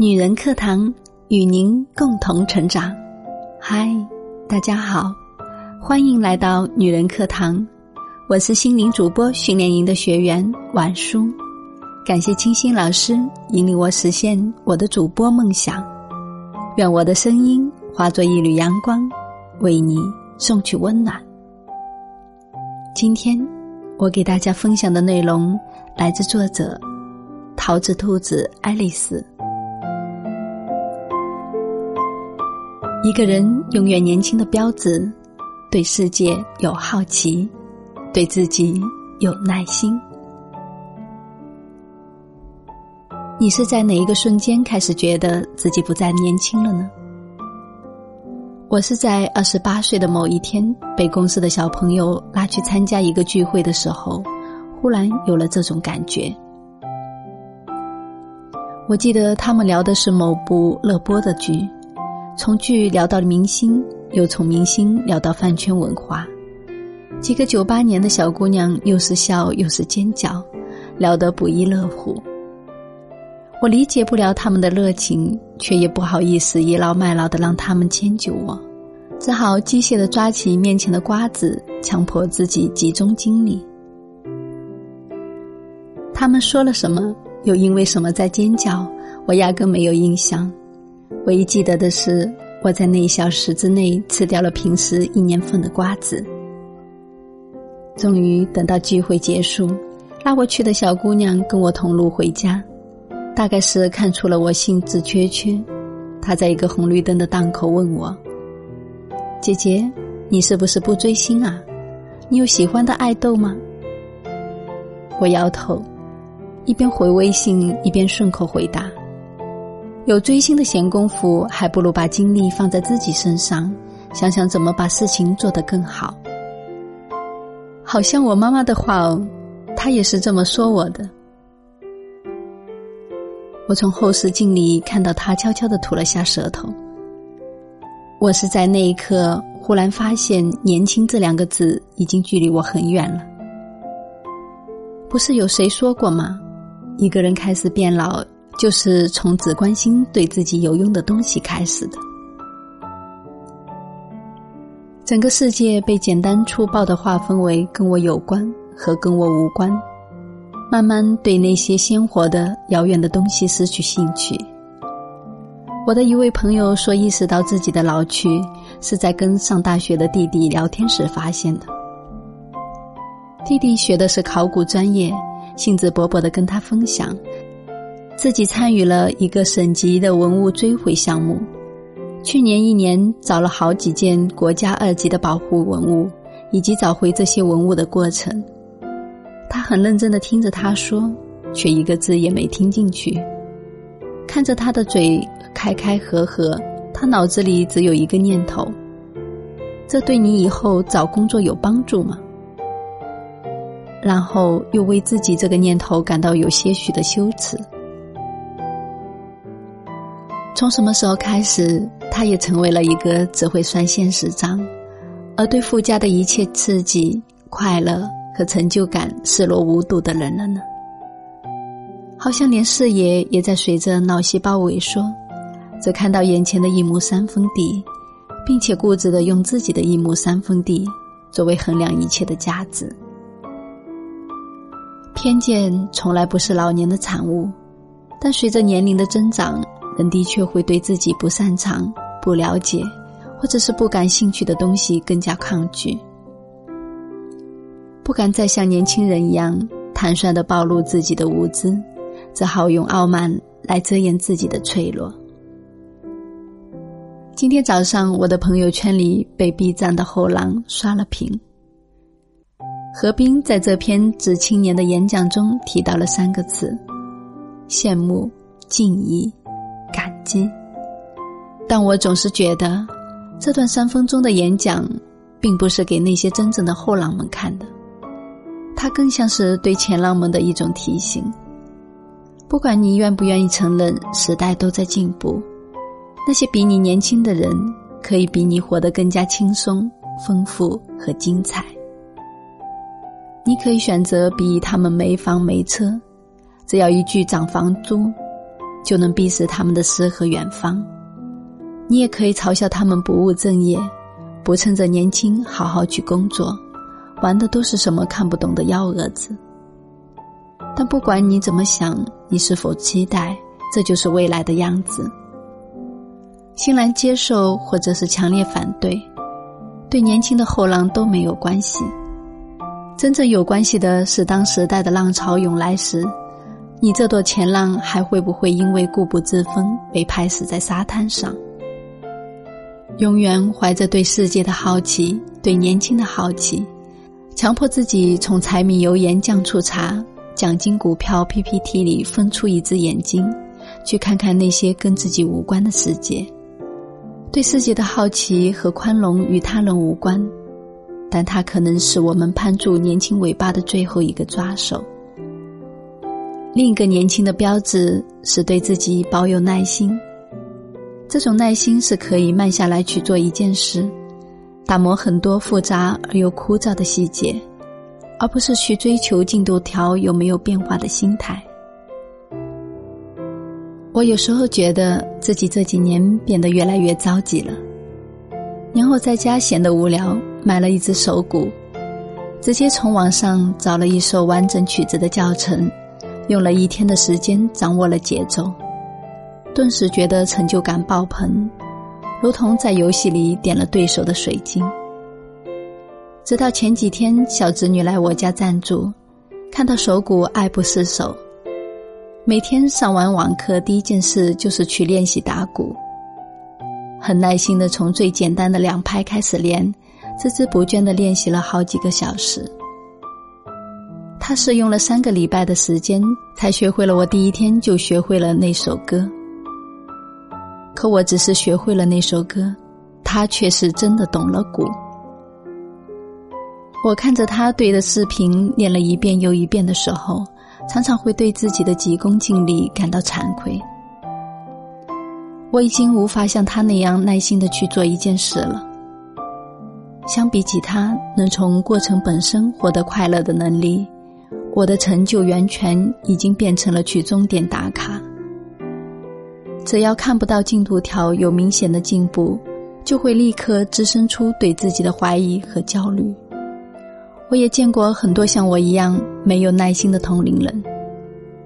女人课堂与您共同成长。嗨，大家好，欢迎来到女人课堂，我是心灵主播训练营的学员婉舒。感谢清新老师引领我实现我的主播梦想。愿我的声音化作一缕阳光，为你送去温暖。今天我给大家分享的内容来自作者桃子兔子爱丽丝。一个人永远年轻的标志，对世界有好奇，对自己有耐心。你是在哪一个瞬间开始觉得自己不再年轻了呢？我是在二十八岁的某一天，被公司的小朋友拉去参加一个聚会的时候，忽然有了这种感觉。我记得他们聊的是某部热播的剧。从剧聊到了明星，又从明星聊到饭圈文化。几个九八年的小姑娘，又是笑又是尖叫，聊得不亦乐乎。我理解不了他们的热情，却也不好意思倚老卖老的让他们迁就我，只好机械的抓起面前的瓜子，强迫自己集中精力。他们说了什么，又因为什么在尖叫，我压根没有印象。唯一记得的是，我在那一小时之内吃掉了平时一年份的瓜子。终于等到聚会结束，拉我去的小姑娘跟我同路回家，大概是看出了我兴致缺缺，她在一个红绿灯的档口问我：“姐姐，你是不是不追星啊？你有喜欢的爱豆吗？”我摇头，一边回微信一边顺口回答。有追星的闲工夫，还不如把精力放在自己身上，想想怎么把事情做得更好。好像我妈妈的话哦，她也是这么说我的。我从后视镜里看到她悄悄的吐了下舌头。我是在那一刻忽然发现，“年轻”这两个字已经距离我很远了。不是有谁说过吗？一个人开始变老。就是从只关心对自己有用的东西开始的。整个世界被简单粗暴的划分为跟我有关和跟我无关，慢慢对那些鲜活的、遥远的东西失去兴趣。我的一位朋友说，意识到自己的老去是在跟上大学的弟弟聊天时发现的。弟弟学的是考古专业，兴致勃勃的跟他分享。自己参与了一个省级的文物追回项目，去年一年找了好几件国家二级的保护文物，以及找回这些文物的过程。他很认真的听着他说，却一个字也没听进去。看着他的嘴开开合合，他脑子里只有一个念头：这对你以后找工作有帮助吗？然后又为自己这个念头感到有些许的羞耻。从什么时候开始，他也成为了一个只会算现实账，而对附加的一切刺激、快乐和成就感视若无睹的人了呢？好像连视野也在随着脑细胞萎缩，只看到眼前的一亩三分地，并且固执的用自己的一亩三分地作为衡量一切的价值。偏见从来不是老年的产物，但随着年龄的增长。人的确会对自己不擅长、不了解，或者是不感兴趣的东西更加抗拒，不敢再像年轻人一样坦率的暴露自己的无知，只好用傲慢来遮掩自己的脆弱。今天早上，我的朋友圈里被 B 站的后浪刷了屏。何冰在这篇致青年的演讲中提到了三个字：羡慕、敬意。感激，但我总是觉得，这段三分钟的演讲，并不是给那些真正的后浪们看的，它更像是对前浪们的一种提醒。不管你愿不愿意承认，时代都在进步，那些比你年轻的人，可以比你活得更加轻松、丰富和精彩。你可以选择比他们没房没车，只要一句涨房租。就能逼死他们的诗和远方。你也可以嘲笑他们不务正业，不趁着年轻好好去工作，玩的都是什么看不懂的幺蛾子。但不管你怎么想，你是否期待，这就是未来的样子。欣然接受，或者是强烈反对，对年轻的后浪都没有关系。真正有关系的是，当时代的浪潮涌来时，你这朵前浪还会不会因为固步自封被拍死在沙滩上？永远怀着对世界的好奇，对年轻的好奇，强迫自己从柴米油盐酱醋茶、奖金股票 PPT 里分出一只眼睛，去看看那些跟自己无关的世界。对世界的好奇和宽容与他人无关，但它可能是我们攀住年轻尾巴的最后一个抓手。另一个年轻的标志是对自己保有耐心。这种耐心是可以慢下来去做一件事，打磨很多复杂而又枯燥的细节，而不是去追求进度条有没有变化的心态。我有时候觉得自己这几年变得越来越着急了。年后在家闲得无聊，买了一只手鼓，直接从网上找了一首完整曲子的教程，用了一天的时间掌握了节奏，顿时觉得成就感爆棚，如同在游戏里点了对手的水晶。直到前几天，小侄女来我家暂住，看到手鼓爱不释手。每天上完网课，第一件事就是去练习打鼓。很耐心的从最简单的两拍开始练，孜孜不倦的练习了好几个小时。他是用了三个礼拜的时间才学会了，我第一天就学会了那首歌。可我只是学会了那首歌，他却是真的懂了鼓。我看着他对着视频练了一遍又一遍的时候。常常会对自己的急功近利感到惭愧。我已经无法像他那样耐心的去做一件事了。相比起他能从过程本身获得快乐的能力，我的成就源泉已经变成了去终点打卡。只要看不到进度条有明显的进步，就会立刻滋生出对自己的怀疑和焦虑。我也见过很多像我一样没有耐心的同龄人，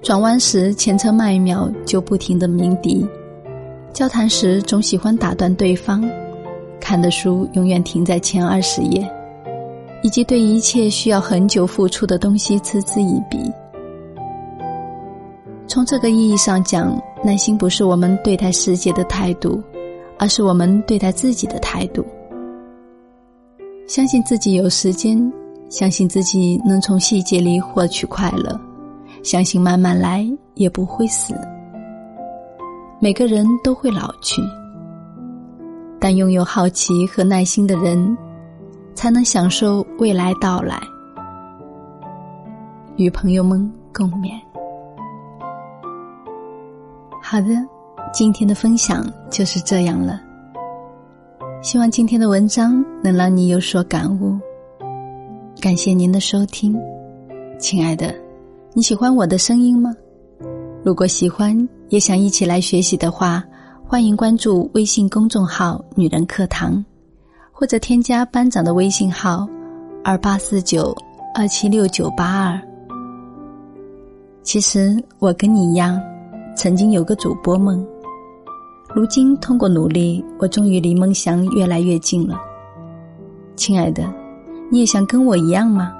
转弯时前车慢一秒就不停的鸣笛，交谈时总喜欢打断对方，看的书永远停在前二十页，以及对一切需要很久付出的东西嗤之以鼻。从这个意义上讲，耐心不是我们对待世界的态度，而是我们对待自己的态度。相信自己有时间。相信自己能从细节里获取快乐，相信慢慢来也不会死。每个人都会老去，但拥有好奇和耐心的人，才能享受未来到来。与朋友们共勉。好的，今天的分享就是这样了。希望今天的文章能让你有所感悟。感谢您的收听，亲爱的，你喜欢我的声音吗？如果喜欢，也想一起来学习的话，欢迎关注微信公众号“女人课堂”，或者添加班长的微信号：二八四九二七六九八二。其实我跟你一样，曾经有个主播梦，如今通过努力，我终于离梦想越来越近了，亲爱的。你也想跟我一样吗？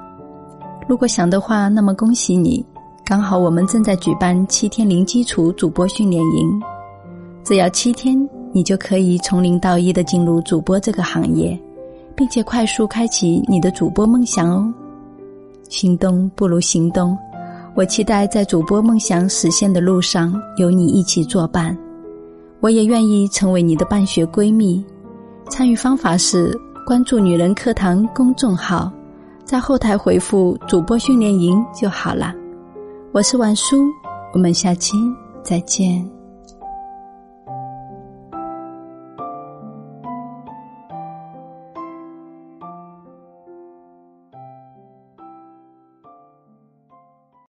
如果想的话，那么恭喜你，刚好我们正在举办七天零基础主播训练营，只要七天，你就可以从零到一的进入主播这个行业，并且快速开启你的主播梦想哦。心动不如行动，我期待在主播梦想实现的路上有你一起作伴，我也愿意成为你的办学闺蜜。参与方法是。关注“女人课堂”公众号，在后台回复“主播训练营”就好了。我是婉舒，我们下期再见。